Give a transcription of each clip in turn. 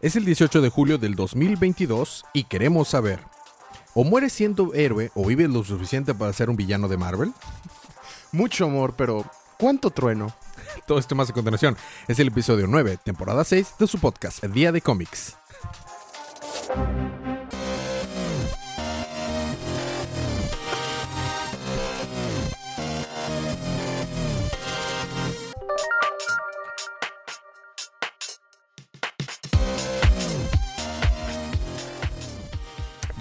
Es el 18 de julio del 2022 y queremos saber, ¿o mueres siendo héroe o vives lo suficiente para ser un villano de Marvel? Mucho amor, pero ¿cuánto trueno? Todo esto más a continuación es el episodio 9, temporada 6 de su podcast Día de Cómics.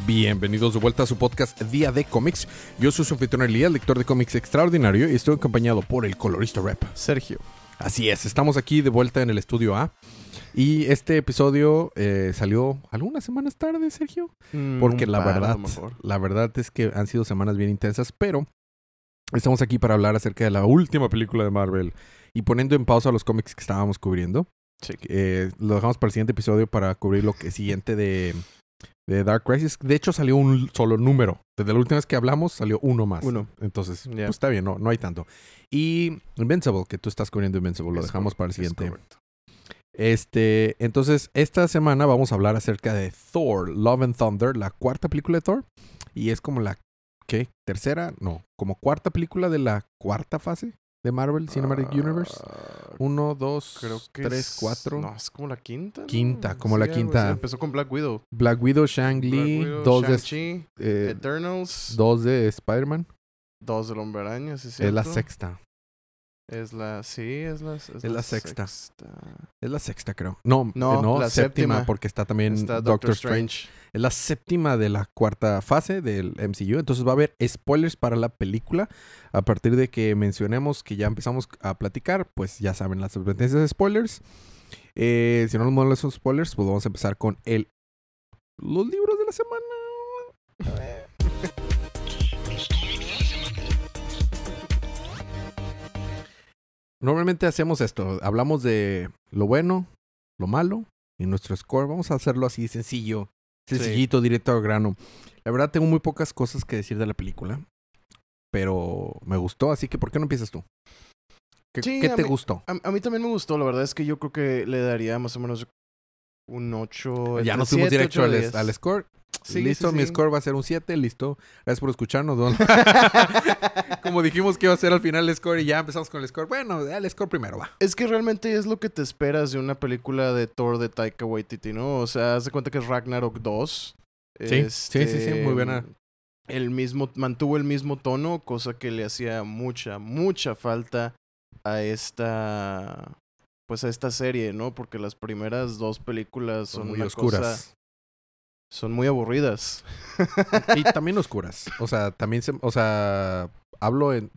Bienvenidos de vuelta a su podcast Día de Cómics. Yo soy su anfitrión Elías, lector de cómics extraordinario, y estoy acompañado por el colorista rap. Sergio. Así es, estamos aquí de vuelta en el estudio A. Y este episodio eh, salió algunas semanas tarde, Sergio. Porque la Mm, par, a lo verdad, la verdad es que han sido semanas bien intensas, pero estamos aquí para hablar acerca de la última película de Marvel y poniendo en pausa los cómics que estábamos cubriendo. Sí. Eh, lo dejamos para el siguiente episodio para cubrir lo que siguiente de, de Dark Crisis. De hecho, salió un solo número. Desde la última vez que hablamos, salió uno más. Uno. Entonces, pues está bien, no, no hay tanto. Y Invincible, que tú estás cubriendo Invincible, lo Es dejamos correcto, para el es siguiente. correcto. Este, entonces, esta semana vamos a hablar acerca de Thor, Love and Thunder, la cuarta película de Thor. Y es como la, ¿qué? ¿Tercera? No, como cuarta película de la cuarta fase de Marvel Cinematic Universe. Ah, Uno, dos, creo que tres, es- cuatro. No, es como la quinta. ¿no? Quinta, como la quinta. Empezó con Black Widow. Black Widow, Shang-Li, dos, de, eh, Eternals, dos de Spider-Man. dos del Hombre Araña, ¿sí Es la sexta. Es la, sí, es la, es la sexta. sexta. Es la sexta, creo. No, No, eh, no la séptima, séptima. porque está también Está Doctor, Strange. Es la séptima de la cuarta fase del MCU. Entonces va a haber spoilers para la película. A partir de que mencionemos que ya empezamos a platicar, pues ya saben las advertencias de spoilers. Eh, si no nos molan esos spoilers, pues vamos a empezar con el los libros de la semana. Normalmente hacemos esto. Hablamos de lo bueno, lo malo y nuestro score. Vamos a hacerlo así sencillo. Sencillito, directo al grano. La verdad tengo muy pocas cosas que decir de la película. Pero me gustó, así que ¿por qué no empiezas tú? ¿Qué, Sí, qué te mí- gustó? A, a mí también me gustó, la verdad es que yo creo que le daría más o menos un 8. Ya nos fuimos directo al, al score. Sí, listo, sí, mi sí. score va a ser un 7, listo. Gracias por escucharnos. don. Como dijimos que iba a ser al final el score y ya empezamos con el score. Bueno, el score primero va. Es que realmente es lo que te esperas de una película de Thor de Taika Waititi, ¿no? O sea, haz de cuenta que es Ragnarok 2. Sí, sí, sí, sí, muy buena. El mismo, mantuvo el mismo tono, cosa que le hacía mucha, mucha falta a esta, pues a esta serie, ¿no? Porque las primeras dos películas son, Son muy una oscuras. cosa- son muy aburridas. Y también oscuras. O sea, también se, o sea, hablo en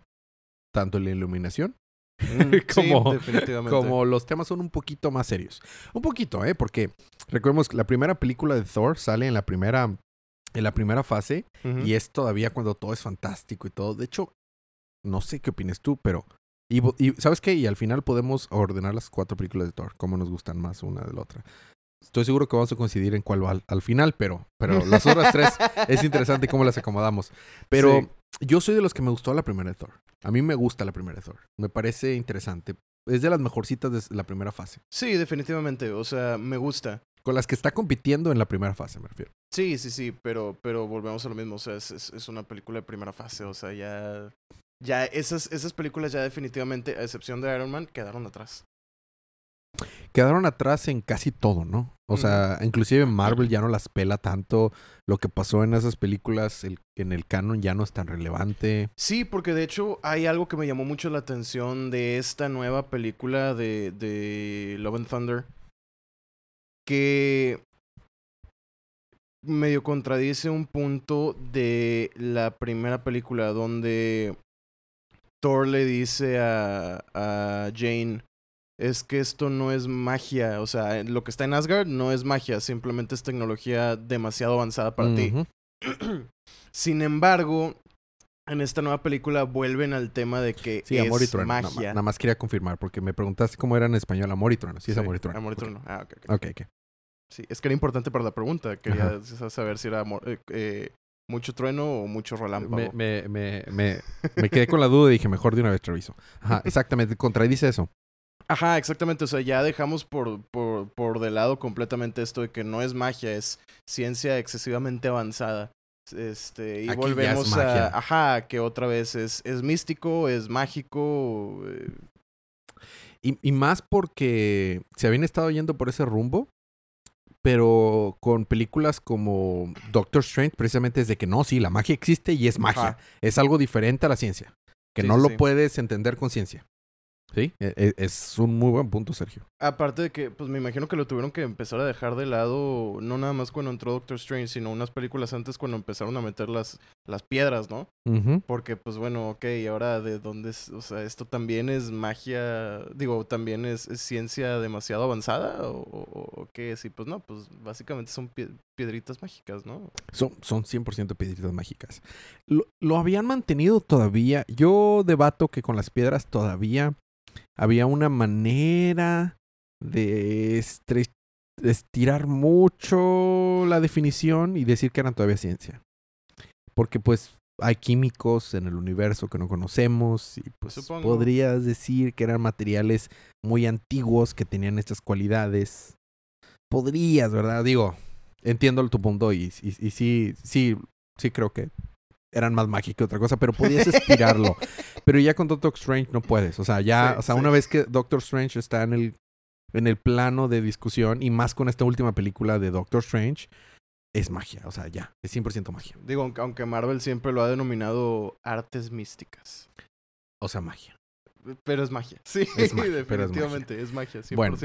tanto en la iluminación Mm, sí, Como- definitivamente. como los temas son un poquito más serios. Un poquito, ¿eh? Porque recordemos que la primera película de Thor sale en la primera en la primera fase y es todavía cuando todo es fantástico y todo. De hecho, no sé qué opinas tú, pero y, ¿sabes qué? Y al final podemos ordenar las cuatro películas de Thor, cómo nos gustan más una de la otra. Estoy seguro que vamos a coincidir en cuál va al, al final, pero, pero las otras tres es interesante cómo las acomodamos. Pero Sí. yo soy de los que me gustó la primera de Thor. A mí me gusta la primera de Thor. Me parece interesante. Es de las mejorcitas de la primera fase. Sí, definitivamente. O sea, me gusta. Con las que está compitiendo en la primera fase, me refiero. Sí, sí, sí, pero, pero volvemos a lo mismo. O sea, es, es, es una película de primera fase. O sea, ya. Ya esas, esas películas ya definitivamente, a excepción de Iron Man, quedaron atrás. Quedaron atrás en casi todo, ¿no? O sea, inclusive Marvel ya no las pela tanto. Lo que pasó en esas películas el- en el canon ya no es tan relevante. Sí, porque de hecho hay algo que me llamó mucho la atención de esta nueva película de, de Love and Thunder. Que medio contradice un punto de la primera película donde Thor le dice a, a Jane, es que esto no es magia, o sea, lo que está en Asgard no es magia, simplemente es tecnología demasiado avanzada para ti. Sin embargo, en esta nueva película vuelven al tema de que Sí, es Amor y Trueno. Nada, magia. nada más quería confirmar porque me preguntaste cómo era en español Amor y Trueno. Sí, es Amor y Trueno. Amor y. Trueno. Ah, ok, ok. Ok, ok. Sí, es que era importante para la pregunta. Quería Ajá. saber si era amor- eh, eh, mucho trueno o mucho relámpago. Me, me, me, me, quedé con la duda y dije, mejor de una vez te reviso. Ajá, exactamente, contradice eso. Ajá, exactamente. O sea, ya dejamos por, por, por de lado completamente esto de que no es magia, es ciencia excesivamente avanzada. Este, y Aquí volvemos a. Ajá, que otra vez es, es místico, es mágico. eh, Y, y más porque se habían estado yendo por ese rumbo, pero con películas como Doctor Strange, precisamente es de que no, sí, la magia existe y es magia. Ajá. Es algo diferente a la ciencia, que Sí, no sí, lo puedes entender con ciencia. Sí, E- e- es un muy buen punto, Sergio. Aparte de que, pues me imagino que lo tuvieron que empezar a dejar de lado, no nada más cuando entró Doctor Strange, sino unas películas antes cuando empezaron a meter las, las piedras, ¿no? Porque, pues bueno, ok, ¿y ahora de dónde es? O sea, ¿esto también es magia? Digo, ¿también es, es ciencia demasiado avanzada? ¿O, o- o qué es? Y pues no, pues básicamente son pie- piedritas mágicas, ¿no? Son, son 100% piedritas mágicas. Lo, lo habían mantenido todavía. Yo debato que con las piedras todavía había una manera de estirar mucho la definición y decir que eran todavía ciencia. Porque pues hay químicos en el universo que no conocemos y pues Supongo. podrías decir que eran materiales muy antiguos que tenían estas cualidades. Podrías, ¿verdad? Digo, entiendo tu punto y, y, y sí, sí, sí creo que eran más mágicos que otra cosa, pero podías estirarlo. pero ya con Doctor Strange no puedes. O sea, ya, Sí, o sea, sí. una vez que Doctor Strange está en el, en el plano de discusión y más con esta última película de Doctor Strange, es magia. O sea, ya, es 100% magia. Digo, aunque- aunque Marvel siempre lo ha denominado artes místicas. O sea, magia. Pero es magia. Sí, Es magia, es definitivamente, es magia, 100%. Bueno.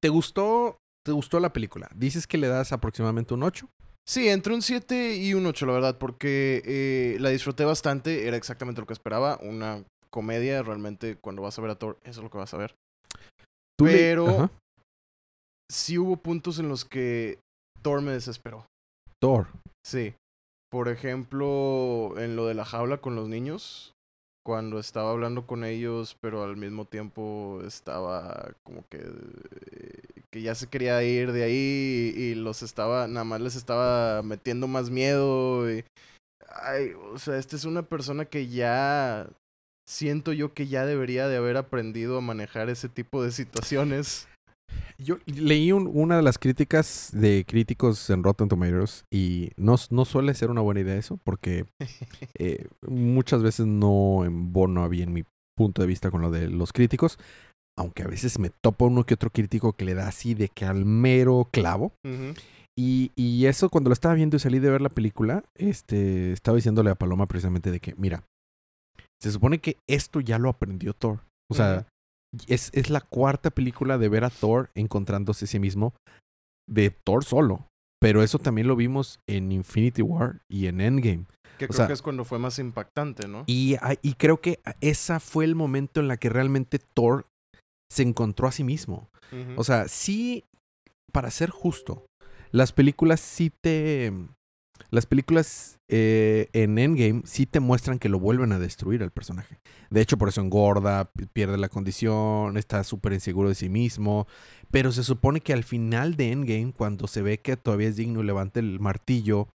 ¿Te gustó, ¿Te gustó la película? Dices que le das aproximadamente un 8. Sí, entre un 7 y un 8, la verdad, porque eh, la disfruté bastante, era exactamente lo que esperaba, una comedia, realmente cuando vas a ver a Thor, eso es lo que vas a ver. Tú Pero-. Sí hubo puntos en los que Thor me desesperó. Thor. Sí. Por ejemplo, en lo de la jaula con los niños, cuando estaba hablando con ellos, pero al mismo tiempo estaba como que que ya se quería ir de ahí y, y los estaba nada más les estaba metiendo más miedo y ay, o sea, esta es una persona que ya siento yo que ya debería de haber aprendido a manejar ese tipo de situaciones. Yo leí un- una de las críticas de críticos en Rotten Tomatoes y no, no suele ser una buena idea eso porque eh, muchas veces no embono bien mi punto de vista con lo de los críticos, aunque a veces me topo uno que otro crítico que le da así de que al mero clavo. Y eso cuando lo estaba viendo y salí de ver la película, este, estaba diciéndole a Paloma precisamente de que, mira, se supone que esto ya lo aprendió Thor. O sea, es, es la cuarta película de ver a Thor encontrándose a sí mismo de Thor solo. Pero eso también lo vimos en Infinity War y en Endgame. Que O creo sea- que es cuando fue más impactante, ¿no? Y, y creo que esa fue el momento en la que realmente Thor se encontró a sí mismo. O sea, sí, para ser justo, las películas sí te... Las películas eh, en Endgame sí te muestran que lo vuelven a destruir al personaje. De hecho, por eso engorda, pi- pierde la condición, está súper inseguro de sí mismo. Pero se supone que al final de Endgame, cuando se ve que todavía es digno y levanta el martillo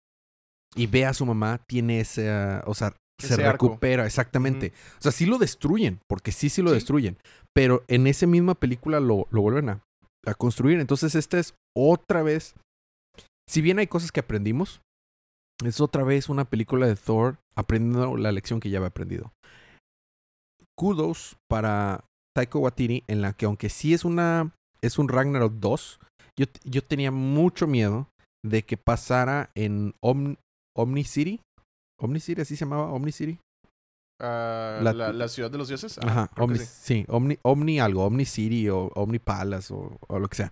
y ve a su mamá, tiene esa... O sea, se Ese arco. recupera, exactamente. O sea, sí lo destruyen, porque sí, sí lo Sí. destruyen. Pero en esa misma película lo, lo vuelven a, a construir. Entonces, esta es otra vez. Si bien hay cosas que aprendimos, es otra vez una película de Thor aprendiendo la lección que ya había aprendido. Kudos para Taiko Watiti, en la que aunque sí es una. es un Ragnarok 2, yo, yo tenía mucho miedo de que pasara en Om- Omni City. Omni City, así se llamaba, Omni City. Ah, la- la, la ciudad de los dioses. Ajá, creo que Omni, sí. sí. Omni, Omni algo, Omni City o Omni Palace o, o lo que sea.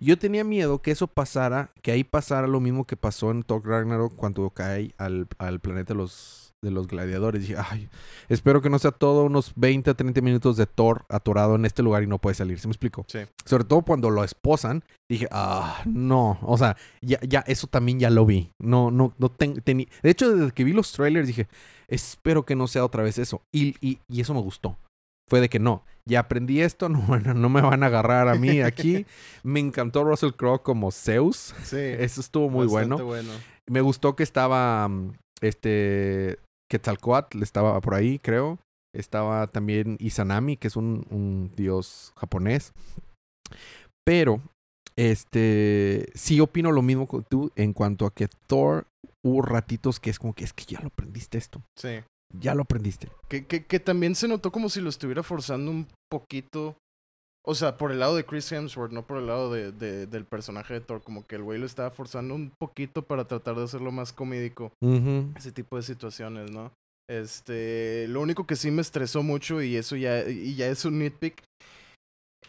Yo tenía miedo que eso pasara, que ahí pasara lo mismo que pasó en Thor Ragnarok cuando cae al, al planeta de los, de los gladiadores. dije, ay, espero que no sea todo unos 20 a 30 minutos de Thor atorado en este lugar y no puede salir. ¿Se me explico? Sí. Sobre todo cuando lo esposan, dije, ah, no. O sea, ya, ya, eso también ya lo vi. No, no, no ten- teni- De hecho, desde que vi los trailers dije, espero que no sea otra vez eso. Y, y, y eso me gustó. Fue de que no, ya aprendí esto, no, me van a agarrar a mí aquí. me encantó Russell Crowe como Zeus. Sí. Eso estuvo muy bueno. Me gustó que estaba, mm, este, Quetzalcoatl estaba por ahí, creo. Estaba también Izanami, que es un, un dios japonés. Pero, este, sí opino lo mismo que tú en cuanto a que Thor hubo ratitos que es como que es que ya lo aprendiste esto. Sí. Ya lo aprendiste. Que, que, que también se notó como si lo estuviera forzando un poquito. O sea, por el lado de Chris Hemsworth, no por el lado de, de- del personaje de Thor. Como que el güey lo estaba forzando un poquito para tratar de hacerlo más comédico. Ese tipo de situaciones, ¿no? Este, lo único que sí me estresó mucho y eso ya, y ya es un nitpick,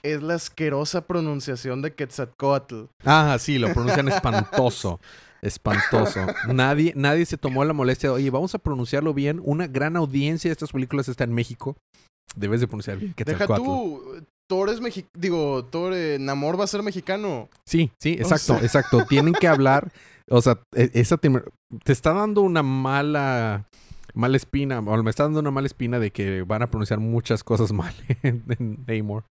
es la asquerosa pronunciación de Quetzalcoatl. Ah, sí, lo pronuncian espantoso. Espantoso. Nadie, nadie se tomó la molestia de, oye, vamos a pronunciarlo bien. Una gran audiencia de estas películas está en México. Debes de pronunciar bien. Deja tú, Thor es mexicano, digo, Thor, eh, Namor va a ser mexicano. Sí, sí, O exacto, sea- exacto. Tienen que hablar. O sea, e- esa te, te está dando una mala, mala espina, o me está dando una mala espina de que van a pronunciar muchas cosas mal en, en Namor.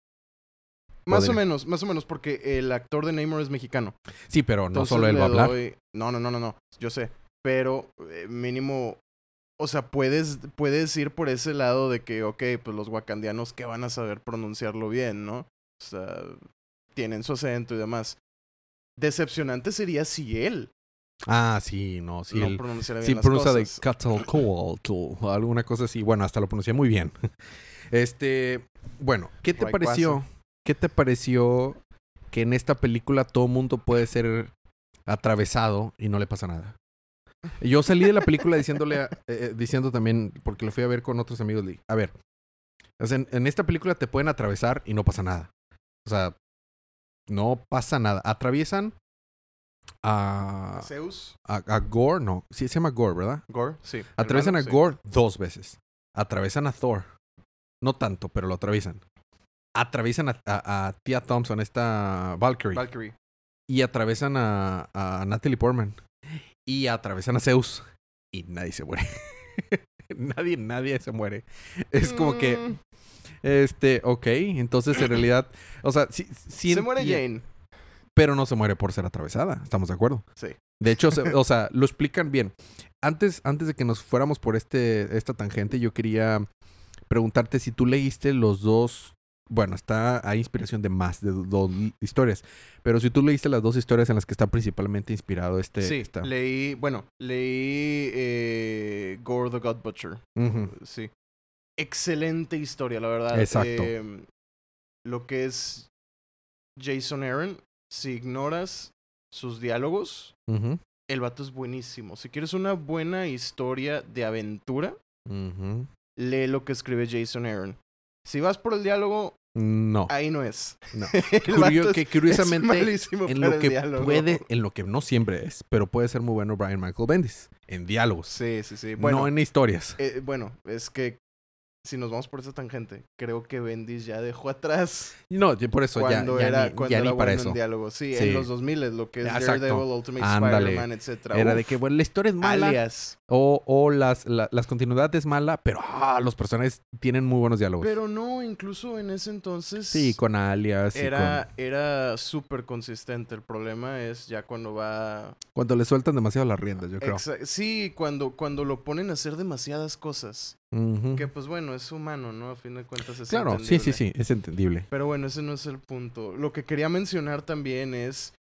Más o menos, más o menos, porque el actor de Namor es mexicano. Sí, pero no Entonces solo él va a hablar. doy- No, no, no, no, no, yo sé. Pero eh, mínimo, o sea, puedes, puedes ir por ese lado de que, ok, pues los wakandianos que van a saber pronunciarlo bien, ¿no? O sea, tienen su acento y demás. Decepcionante sería si él Ah, sí, no, sí. no pronunciara bien Sí, las pronuncia de cosas. Quetzalcoatl o alguna cosa así. Bueno, hasta lo pronuncié muy bien. Este, bueno, ¿qué te Rayquaza. pareció? ¿Qué te pareció que en esta película todo mundo puede ser atravesado y no le pasa nada? Yo salí de la película diciéndole, a- eh, diciendo también, porque lo fui a ver con otros amigos, le dije, a ver, en, en esta película te pueden atravesar y no pasa nada. O sea, no pasa nada. Atraviesan a, Zeus, a, a Gore, no, sí se llama Gore, ¿verdad? Gore, sí. Atraviesan hermano, a sí. Gore dos veces. Atraviesan a Thor. No tanto, pero lo atraviesan. Atraviesan a, a, a Tia Thompson, esta Valkyrie. Valkyrie. y atraviesan a, a Natalie Portman. Y atraviesan a Zeus. Y nadie se muere. nadie, nadie se muere. Es como que, Mm, este, ok. Entonces, en realidad, o sea, sí se muere Jane. Pero no se muere por ser atravesada. ¿Estamos de acuerdo? Sí. De hecho, se- o sea, lo explican bien. Antes, antes de que nos fuéramos por este, esta tangente, yo quería preguntarte si tú leíste los dos. Bueno, está hay inspiración de más de dos historias, pero si tú leíste las dos historias en las que está principalmente inspirado este. sí, esta- leí, bueno, leí eh, Gore the God Butcher. Sí. Excelente historia, la verdad. Exacto. Eh, lo que es Jason Aaron, si ignoras sus diálogos, el vato es buenísimo. Si quieres una buena historia de aventura, lee lo que escribe Jason Aaron. Si vas por el diálogo, No. ahí no es. No. Curio- es- que es curiosamente, malísimo en lo que diálogo. puede, en lo que no siempre es, pero puede ser muy bueno Brian Michael Bendis. En diálogos. Sí, sí, sí. Bueno, no en historias. eh, bueno, es que si nos vamos por esa tangente, creo que Bendis ya dejó atrás No, por eso ya, cuando ya era, ni, cuando ya era ni para bueno eso. en diálogo. Sí, Sí. en los 2000 lo que es Exacto. Daredevil, Ultimate. Spider-Man, etc. Era de que, bueno, la historia es mala. Alias. O, o las, la- las continuidades es mala, pero ah, los personajes tienen muy buenos diálogos. Pero no, incluso en ese entonces sí, con alias. era, era súper consistente. El problema es ya cuando va... Cuando le sueltan demasiado las riendas, yo creo. Exa- sí, cuando, cuando lo ponen a hacer demasiadas cosas. Que pues bueno, es humano, ¿no? A fin de cuentas es Claro, sí, sí, sí, es entendible. Pero bueno, ese no es el punto. Lo que quería mencionar también es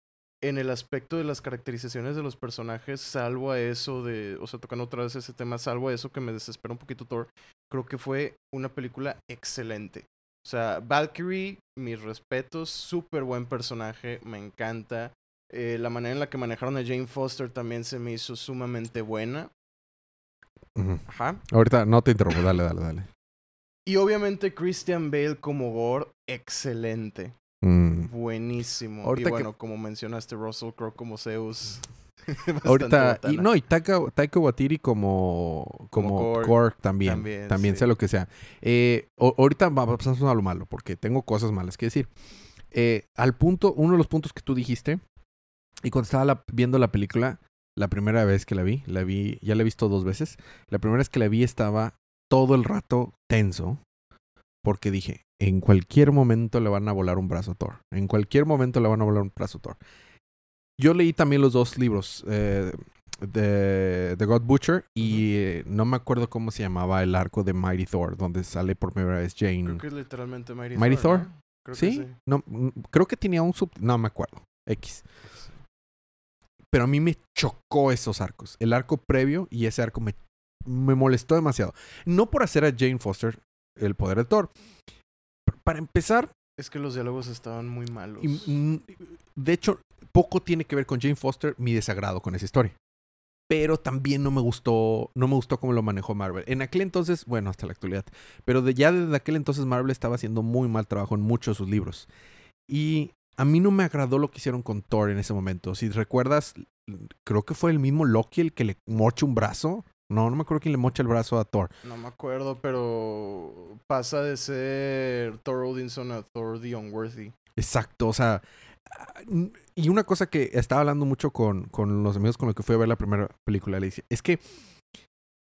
en el aspecto de las caracterizaciones de los personajes, salvo a eso de, o sea, tocando otra vez ese tema, salvo a eso que me desespera un poquito Thor, creo que fue una película excelente. O sea, Valkyrie, mis respetos, súper buen personaje, me encanta. Eh, la manera en la que manejaron a Jane Foster también se me hizo sumamente buena. Ujú. Ajá. Ahorita no te interrumpo, dale, dale, dale. Y obviamente Christian Bale como Gore, excelente. Mm. Buenísimo. Ahorita y que- bueno, como mencionaste, Russell Crowe como Zeus. Ahorita, y no, y Taika, Taika Waititi como, como, Como Korg. Korg también. También, También, sí. sea lo que sea. Eh, ahorita va- pasamos a lo malo, porque tengo cosas malas que decir. Eh, al punto, uno de los puntos que tú dijiste, y cuando estaba la- viendo la película, la primera vez que la vi, la vi, ya la he visto dos veces. La primera vez que la vi estaba todo el rato tenso, porque dije, en cualquier momento le van a volar un brazo a Thor. En cualquier momento le van a volar un brazo a Thor. Yo leí también los dos libros. eh, de The God Butcher y eh, no me acuerdo cómo se llamaba el arco de Mighty Thor, donde sale por primera vez Jane. Creo que es literalmente Mighty, Mighty Thor. Thor. ¿no? Creo que ¿Sí? No, creo que tenía un sub... No me acuerdo. X. Pero a mí me chocó esos arcos. El arco previo y ese arco me, me molestó demasiado. No por hacer a Jane Foster el poder de Thor. Para empezar, Es que los diálogos estaban muy malos. y, de hecho, poco tiene que ver con Jane Foster mi desagrado con esa historia. Pero también no me gustó, no me gustó cómo lo manejó Marvel. En aquel entonces, bueno, hasta la actualidad, pero de, ya desde aquel entonces Marvel estaba haciendo muy mal trabajo en muchos de sus libros. Y a mí no me agradó lo que hicieron con Thor en ese momento. Si recuerdas, creo que fue el mismo Loki el que le mocha un brazo. No, no me acuerdo quién le mocha el brazo a Thor. No me acuerdo, pero pasa de ser Thor Odinson a Thor the Unworthy. Exacto, o sea, y una cosa que estaba hablando mucho con, con los amigos con los que fui a ver la primera película, le dije, es que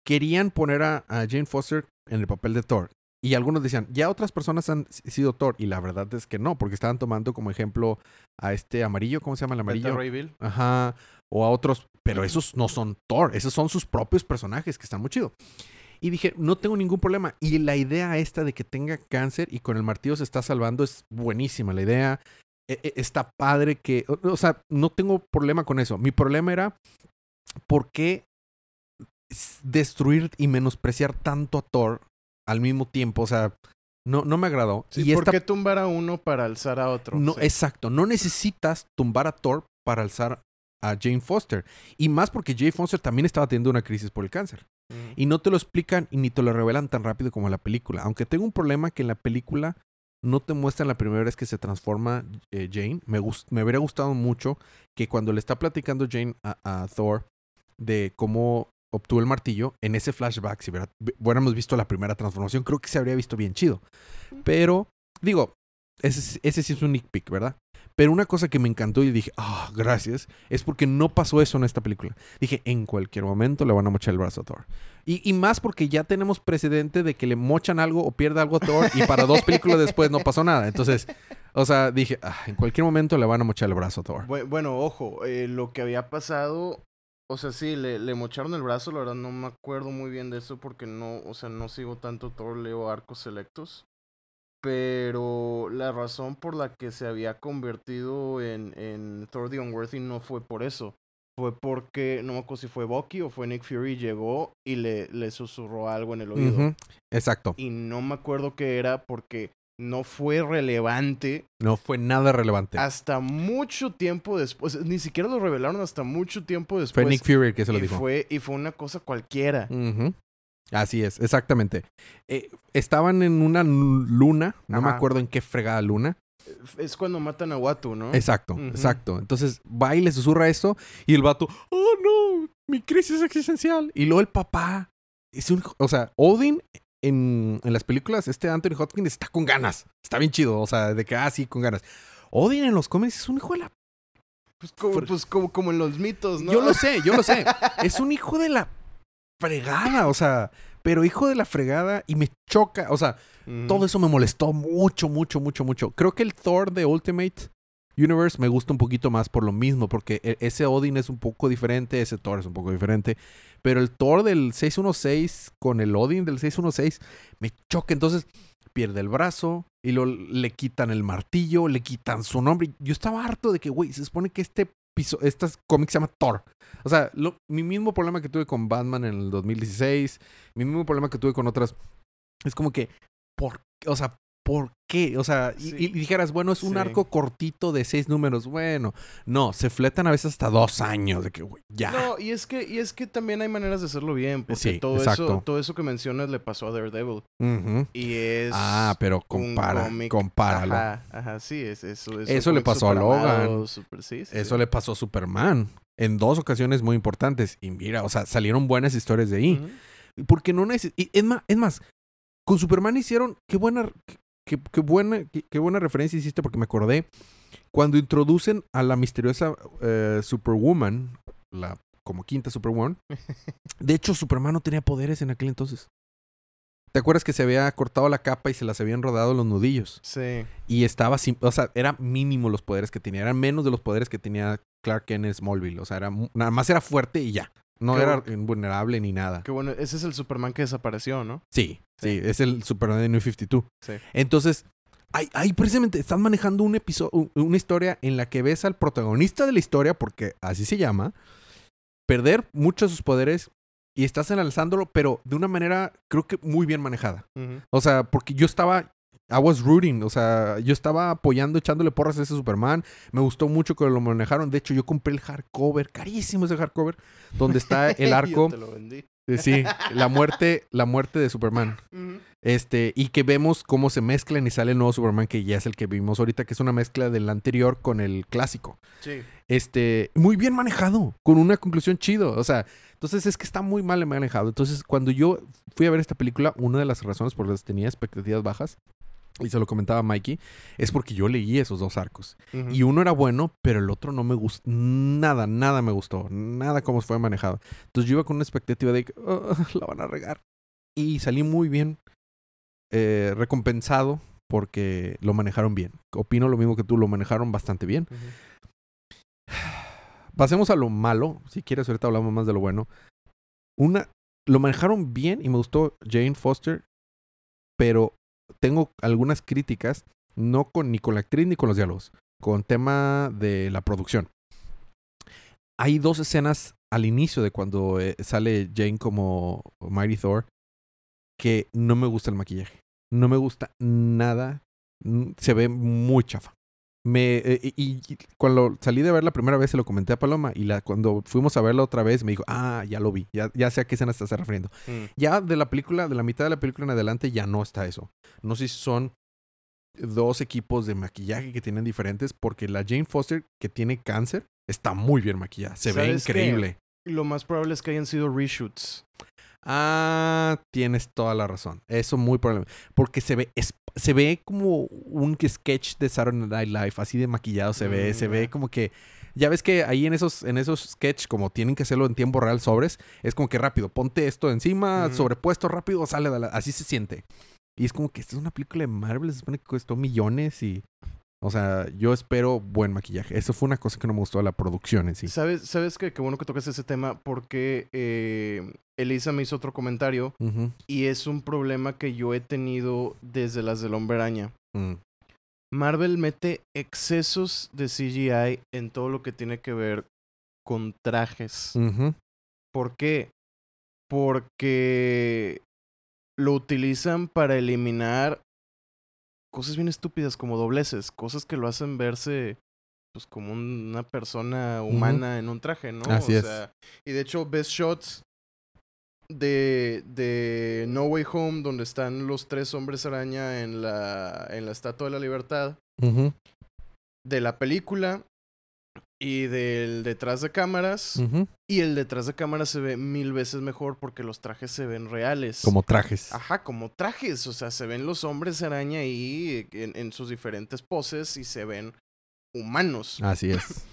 querían poner a, a Jane Foster en el papel de Thor. Y algunos decían, ya otras personas han sido Thor. Y la verdad es que no, porque estaban tomando como ejemplo a este amarillo, ¿cómo se llama el amarillo? Ray Bill. Ajá. O a otros. Pero esos no son Thor. Esos son sus propios personajes que están muy chido. Y dije, no tengo ningún problema. Y la idea esta de que tenga cáncer y con el martillo se está salvando es buenísima. La idea e- e- está padre que. O, sea, no tengo problema con eso. Mi problema era por qué destruir y menospreciar tanto a Thor al mismo tiempo. O sea, no, no me agradó. Sí, y ¿Por esta qué tumbar a uno para alzar a otro? no, Sí. exacto. No necesitas tumbar a Thor para alzar a Jane Foster. Y más porque Jane Foster también estaba teniendo una crisis por el cáncer. Ujú. Y no te lo explican y ni te lo revelan tan rápido como en la película. Aunque tengo un problema que en la película no te muestran la primera vez que se transforma eh, Jane. Me, me hubiera gustado mucho que cuando le está platicando Jane a, a Thor de cómo obtuvo el martillo, en ese flashback, si hubiera- hubiéramos visto la primera transformación, creo que se habría visto bien chido. Pero, digo, ese, es- ese sí es un nitpick, ¿verdad? Pero una cosa que me encantó y dije, ah, gracias, es porque no pasó eso en esta película. Dije, en cualquier momento le van a mochar el brazo a Thor. Y, y más porque ya tenemos precedente de que le mochan algo o pierde algo a Thor y para dos películas después no pasó nada. Entonces, o sea, dije, ah, en cualquier momento le van a mochar el brazo a Thor. Bu- Bueno, ojo, eh, lo que había pasado, o sea, sí, le, le mocharon el brazo, la verdad no me acuerdo muy bien de eso porque no, o sea, no sigo tanto Thor, leo arcos selectos. Pero la razón por la que se había convertido en, en Thor the Unworthy no fue por eso. Fue porque, no me acuerdo si fue Bucky o fue Nick Fury, llegó y le, le susurró algo en el oído. Exacto. Y no me acuerdo qué era porque no fue relevante No fue nada relevante. hasta mucho tiempo después. Ni siquiera lo revelaron hasta mucho tiempo fue después. Nick Fury que se lo y dijo. Fue, y fue una cosa cualquiera. Así es, exactamente. Eh, estaban en una luna, no me acuerdo en qué fregada luna. Es cuando matan a Watu, ¿no? Exacto, exacto. Entonces va y le susurra esto y el vato, oh no, mi crisis existencial. Y luego el papá, es un, o sea, Odin en, en las películas, este Anthony Hopkins está con ganas. Está bien chido, o sea, de que, ah, sí, con ganas. Odin en los cómics es un hijo de la... Pues, como, pues como, como en los mitos, ¿no? Yo lo sé, yo lo sé. Es un hijo de la fregada, o sea, pero hijo de la fregada y me choca, o sea, todo eso me molestó mucho, mucho, mucho, mucho. Creo que el Thor de Ultimate Universe me gusta un poquito más por lo mismo, porque e- ese Odin es un poco diferente, ese Thor es un poco diferente, pero el Thor del 616 con el Odin del 616 me choca, entonces pierde el brazo y lo, le quitan el martillo, le quitan su nombre. Yo estaba harto de que, güey, se supone que este piso, este cómic se llama Thor. O sea, lo- mi mismo problema que tuve con Batman en el 2016, mi mismo problema que tuve con otras, es como que, ¿por? O sea, ¿por qué? O sea, y- Sí. y, dijeras, bueno, es un Sí. arco cortito de seis números. Bueno, no, se fletan a veces hasta dos años de que, güey, ya. No, y es que, y es que también hay maneras de hacerlo bien. Porque Sí, todo exacto. eso, todo eso que mencionas le pasó a Daredevil. Y es. Ah, pero compara, compáralo. Ajá, ajá, sí, es eso. es Eso le pasó a Logan. super- Eso le pasó a Superman en dos ocasiones muy importantes. Y mira, o sea, salieron buenas historias de ahí. Porque no neces y es más, es más, con Superman hicieron, qué buena, qué, qué buena, qué, qué buena referencia hiciste porque me acordé cuando introducen a la misteriosa eh, Superwoman, la como quinta Superwoman. De hecho, Superman no tenía poderes en aquel entonces. ¿Te acuerdas que se había cortado la capa y se las habían rodado los nudillos? Sí. Y estaba sin, o sea, era mínimo los poderes que tenía, eran menos de los poderes que tenía Clark en Smallville, o sea, era nada más era fuerte y ya. No Qué era invulnerable ni nada. Que bueno, ese es el Superman que desapareció, ¿no? Sí, sí, es el Superman de New 52. Sí. Entonces, ahí, ahí precisamente están manejando un episodio, una historia en la que ves al protagonista de la historia, porque así se llama, perder muchos de sus poderes y estás enalzándolo, pero de una manera creo que muy bien manejada. O sea, porque yo estaba. I was rooting, o sea, yo estaba apoyando, echándole porras a ese Superman. Me gustó mucho que lo manejaron. De hecho, yo compré el hardcover, carísimo ese hardcover, donde está el Yo arco. te lo vendí. eh, sí, la muerte, la muerte de Superman. Este, y que vemos cómo se mezclan y sale el nuevo Superman, que ya es el que vimos ahorita, que es una mezcla del anterior con el clásico. Sí. Este, muy bien manejado, con una conclusión chido. O sea, entonces es que está muy mal manejado. Entonces, cuando yo fui a ver esta película, una de las razones por las que tenía expectativas bajas, y se lo comentaba a Mikey, es porque yo leí esos dos arcos. Y uno era bueno, pero el otro no me gustó. Nada, nada me gustó. Nada cómo fue manejado. Entonces yo iba con una expectativa de que "Ah, la van a regar. Y salí muy bien eh, recompensado porque lo manejaron bien. Opino lo mismo que tú, lo manejaron bastante bien. Pasemos a lo malo. Si quieres, ahorita hablamos más de lo bueno. Una, lo manejaron bien y me gustó Jane Foster, pero tengo algunas críticas, no con, ni con la actriz ni con los diálogos, con tema de la producción. Hay dos escenas al inicio de cuando eh, sale Jane como Mighty Thor que no me gusta el maquillaje. No me gusta nada. Mm, Se ve muy chafa. Me, eh, y, y cuando salí de ver la primera vez se lo comenté a Paloma y la, cuando fuimos a verla otra vez me dijo, ah, ya lo vi, ya, ya sé a qué escena estás refiriendo. Mm. Ya de la película, de la mitad de la película en adelante ya no está eso. No sé si son dos equipos de maquillaje que tienen diferentes porque la Jane Foster que tiene cáncer está muy bien maquillada, se ve ¿Sabes qué? increíble. Lo más probable es que hayan sido reshoots. Ah, tienes toda la razón. Eso muy probable. Porque se ve, es- se ve como un sketch de Saturday Night Live, así de maquillado se ve, Mm, se ve ya. como que ya ves que ahí en esos en esos sketch como tienen que hacerlo en tiempo real sobres, es como que rápido, ponte esto encima, sobrepuesto rápido, sale de la- así se siente. Y es como que esta es una película de Marvel, se supone que costó millones y o sea, yo espero buen maquillaje. Eso fue una cosa que no me gustó de la producción en sí. ¿Sabes, sabes que qué bueno que tocas ese tema? Porque eh, Elisa me hizo otro comentario y es un problema que yo he tenido desde las del Hombre Araña. Mm. Marvel mete excesos de CGI en todo lo que tiene que ver con trajes. ¿Por qué? Porque lo utilizan para eliminar cosas bien estúpidas como dobleces, cosas que lo hacen verse pues como un- una persona humana en un traje, ¿no? Así o es. sea, y de hecho ves shots de, de No Way Home donde están los tres hombres araña en la, en la Estatua de la Libertad de la película y del detrás de cámaras. Y el detrás de cámaras se ve mil veces mejor porque los trajes se ven reales. Como trajes. Ajá, como trajes. O sea, se ven los hombres araña ahí en, en sus diferentes poses y se ven humanos. Así es.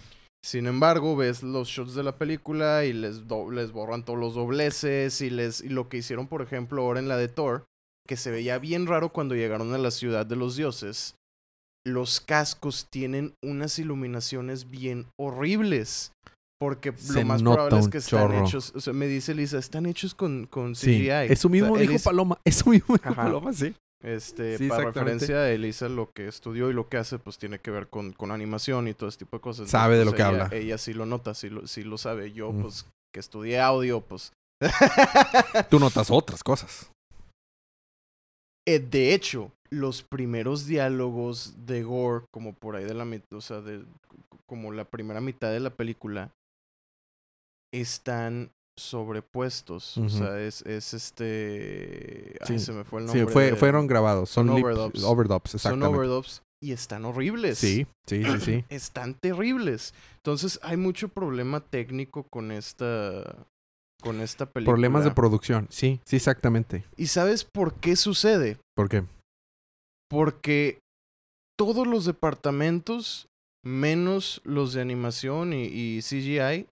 Sin embargo, ves los shots de la película y les, do- les borran todos los dobleces y, les, y lo que hicieron, por ejemplo, ahora en la de Thor, que se veía bien raro cuando llegaron a la ciudad de los dioses. Los cascos tienen unas iluminaciones bien horribles. Porque Se lo más probable es que están chorro. hechos, o sea, me dice Lisa, están hechos con, con Sí, CGI. eso mismo O sea, dijo Paloma. Eso mismo dijo. Paloma, sí. Este, Sí, para referencia, Elisa lo que estudió y lo que hace, pues tiene que ver con, con animación y todo ese tipo de cosas. Sabe de pues, lo que ella- habla. Ella sí lo nota, sí lo, sí lo sabe. Yo, Mm. pues, que estudié audio, pues. Tú notas otras cosas. Eh, de hecho, los primeros diálogos de Gore, como por ahí de la mitad, o sea, de, como la primera mitad de la película, están sobrepuestos. O sea, es, es este. Ay, Sí. se me fue el Sí, nombre. fue, de- fueron grabados. Son, son overdubs. overdubs, Son exactamente. overdubs y están horribles. Sí, sí, sí, sí. Están terribles. Entonces, hay mucho problema técnico con esta. Con esta película. Problemas de producción. Sí, sí, exactamente. ¿Y sabes por qué sucede? ¿Por qué? Porque todos los departamentos, menos los de animación y, y CGI,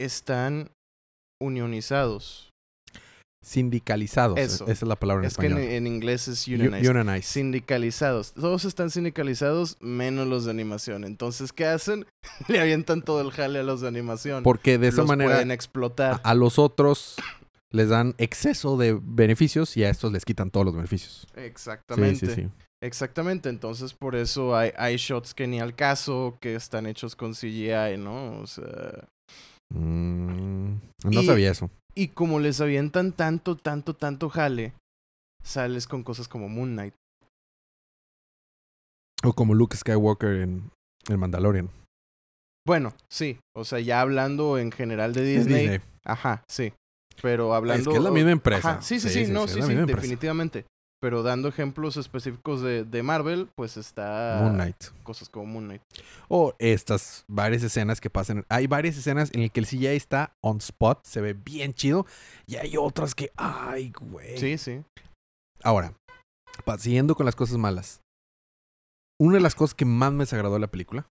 están unionizados. Sindicalizados. Eso. Esa es la palabra en Es que en, español. en inglés es unionized. Unionized. Sindicalizados. Todos están sindicalizados menos los de animación. Entonces, ¿qué hacen? Le avientan todo el jale a los de animación. Porque de esa los manera pueden a, explotar. a los otros les dan exceso de beneficios y a estos les quitan todos los beneficios. Exactamente. Sí, sí, sí. Exactamente. Entonces, por eso hay, hay shots que ni al caso, que están hechos con CGI, ¿no? O sea... Mm, no Y- sabía eso. Y como les avientan tanto, tanto, tanto jale, sales con cosas como Moon Knight. O como Luke Skywalker en El Mandalorian. Bueno, sí. O sea, ya hablando en general de Disney. Disney. Ajá, sí. Pero hablando... Es que es la misma empresa. Ajá, Sí, sí, sí, no, sí, sí, empresa. definitivamente. Pero dando ejemplos específicos de, de Marvel, pues está... Moon Knight. Cosas como Moon Knight. O estas varias escenas que pasan. Hay varias escenas en las que el CGI está on spot, se ve bien chido. Y hay otras que, ay, güey. Sí, sí. Ahora, siguiendo con las cosas malas. Una de las cosas que más me desagradó de la película,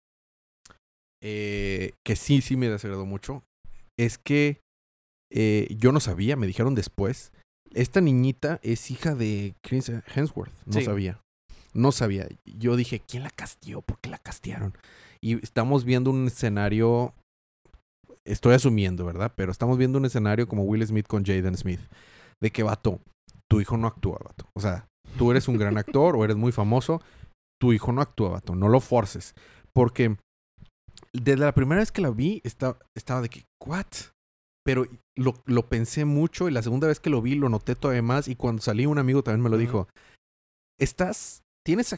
eh, que sí, sí me desagradó mucho, es que eh, yo no sabía, me dijeron después, esta niñita es hija de Chris Hemsworth. No Sí. sabía. No sabía. Yo dije, ¿quién la castió? ¿Por qué la castearon? Y estamos viendo un escenario, estoy asumiendo, ¿verdad? Pero estamos viendo un escenario como Will Smith con Jaden Smith. De que, vato, tu hijo no actúa, vato. O sea, tú eres un gran actor o eres muy famoso, tu hijo no actúa, vato. No lo forces. Porque desde la primera vez que la vi, esta- estaba de que, ¿what? Pero lo, lo pensé mucho y la segunda vez que lo vi lo noté todavía más y cuando salí un amigo también me lo dijo. Estás, tienes a,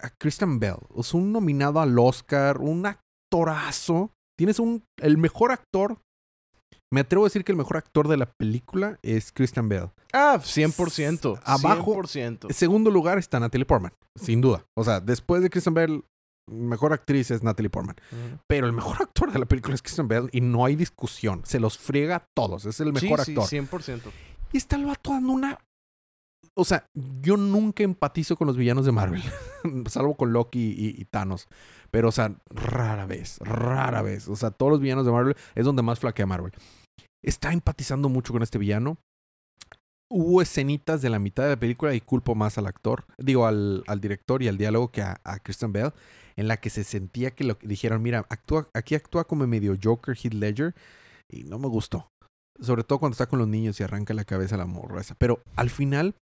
a Christian Bell, es un nominado al Oscar, un actorazo, tienes un, el mejor actor, me atrevo a decir que el mejor actor de la película es Christian Bell. Ah, 100%. Abajo- 100%. En segundo lugar está Natalie Portman, sin duda. O sea, después de Christian Bell, mejor actriz es Natalie Portman. Pero el mejor actor de la película es Christian Bell y no hay discusión. Se los friega a todos. Es el mejor sí, actor. Sí, 100%. Y está el vato dando una. O sea, yo nunca empatizo con los villanos de Marvel. salvo con Loki y, y Thanos. Pero, o sea, rara vez, rara vez. O sea, todos los villanos de Marvel es donde más flaquea Marvel. Está empatizando mucho con este villano. Hubo escenitas de la mitad de la película y culpo más al actor, digo, al, al director y al diálogo que a, a Christian Bell, en la que se sentía que lo dijeron, mira, actúa, aquí actúa como medio Joker, Heath Ledger, y no me gustó. Sobre todo cuando está con los niños y arranca la cabeza la morra esa. Pero al final,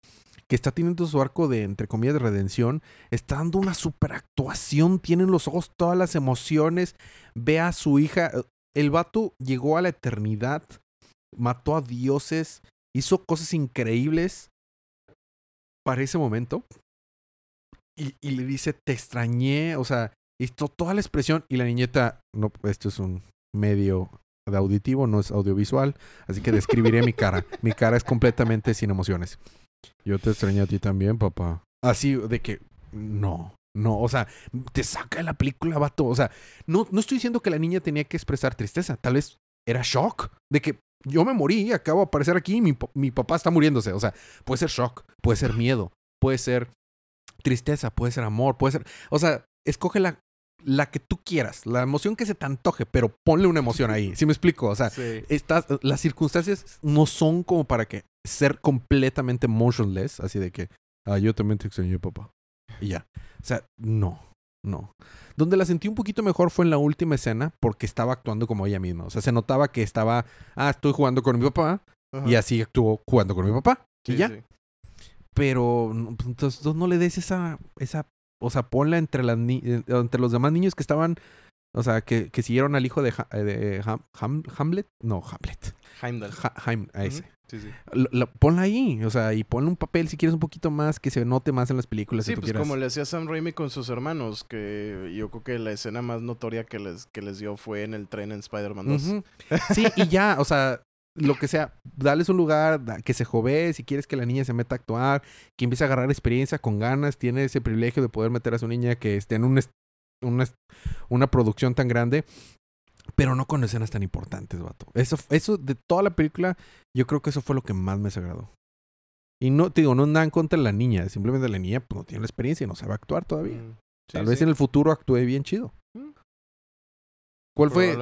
que está teniendo su arco de, entre comillas, de redención, está dando una super actuación, tiene en los ojos todas las emociones, ve a su hija. El vato llegó a la eternidad, mató a dioses, hizo cosas increíbles para ese momento. Y, y le dice, te extrañé, o sea, hizo toda la expresión y la niñeta, no, esto es un medio de auditivo, no es audiovisual, así que describiré mi cara. Mi cara es completamente sin emociones. Yo te extrañé a ti también, papá. Así de que, no, no, o sea, te saca de la película, vato. O sea, no, no estoy diciendo que la niña tenía que expresar tristeza, tal vez era shock de que yo me morí, acabo de aparecer aquí y mi, mi papá está muriéndose. O sea, puede ser shock, puede ser miedo, puede ser tristeza, puede ser amor, puede ser. O sea, escoge la, la que tú quieras, la emoción que se te antoje, pero ponle una emoción ahí. ¿Sí me explico? O sea, Sí. estas, las circunstancias no son como para que ser completamente motionless, así de que, ah, yo también te extrañé, papá. Y ya. O sea, no, no. Donde la sentí un poquito mejor fue en la última escena porque estaba actuando como ella misma. O sea, se notaba que estaba, ah, estoy jugando con mi papá Ajá. y así actuó jugando con mi papá. Sí, y ya. sí. Pero pues, entonces no le des esa, esa, o sea, ponla entre las ni- entre los demás niños que estaban, o sea, que, que siguieron al hijo de, Ha- eh, de Ham- Ham- Hamlet, no, Hamlet, Heimdall. Ha- a ese. Sí, sí. Ponla ahí, o sea, y ponle un papel si quieres un poquito más, que se note más en las películas. Sí, si tú pues quieras. como le hacía Sam Raimi con sus hermanos, que yo creo que la escena más notoria que les, que les dio fue en el tren en Spider-Man 2. Ujú. Sí, y ya, o sea, lo que sea, dales un lugar, que se jovee, si quieres que la niña se meta a actuar, que empiece a agarrar experiencia con ganas, tiene ese privilegio de poder meter a su niña que esté en un una, una producción tan grande, pero no con escenas tan importantes, vato. Eso, eso de toda la película, yo creo que eso fue lo que más me desagradó. Y no, te digo, no nada en contra la niña, simplemente la niña pues, no tiene la experiencia y no sabe actuar todavía. Mm. Sí, Tal vez sí, en el futuro actúe bien chido. Mm. ¿Cuál fue.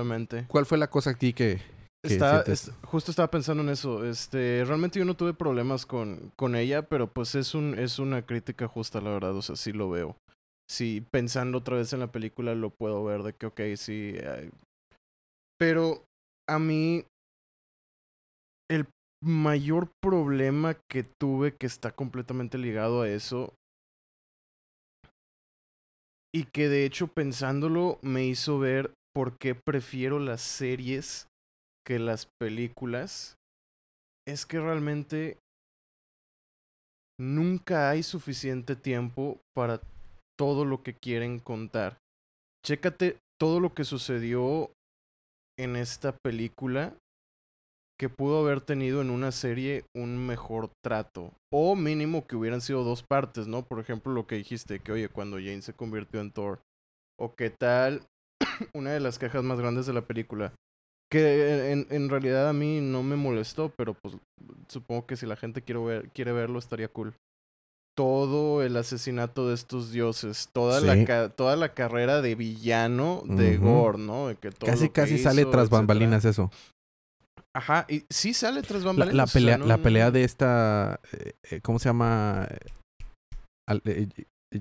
¿Cuál fue la cosa aquí que, ¿Qué Está, sientes? es- justo estaba pensando en eso. Este, realmente yo no tuve problemas con, con ella, pero pues es un, es una crítica justa, la verdad. O sea, sí lo veo. Sí, pensando otra vez en la película, lo puedo ver de que, ok, sí. ay. Pero a mí, el mayor problema que tuve que está completamente ligado a eso. Y que de hecho pensándolo me hizo ver por qué prefiero las series que las películas. Es que realmente nunca hay suficiente tiempo para todo lo que quieren contar. Chécate todo lo que sucedió en esta película que pudo haber tenido en una serie un mejor trato. O mínimo que hubieran sido dos partes, ¿no? Por ejemplo, lo que dijiste, que oye, cuando Jane se convirtió en Thor. O qué tal, una de las quejas más grandes de la película. Que en, en realidad a mí no me molestó, pero pues supongo que si la gente quiere, ver, quiere verlo estaría cool. Todo el asesinato de estos dioses, toda, Sí. la, toda la carrera de villano de Ujú. Gore, ¿no? De que todo Casi, que casi sale tras etcétera. bambalinas eso. Ajá, y sí sale tras La, bambalinas. la o sea, pelea, no- la pelea de esta, eh, eh, ¿cómo se llama? Al- eh,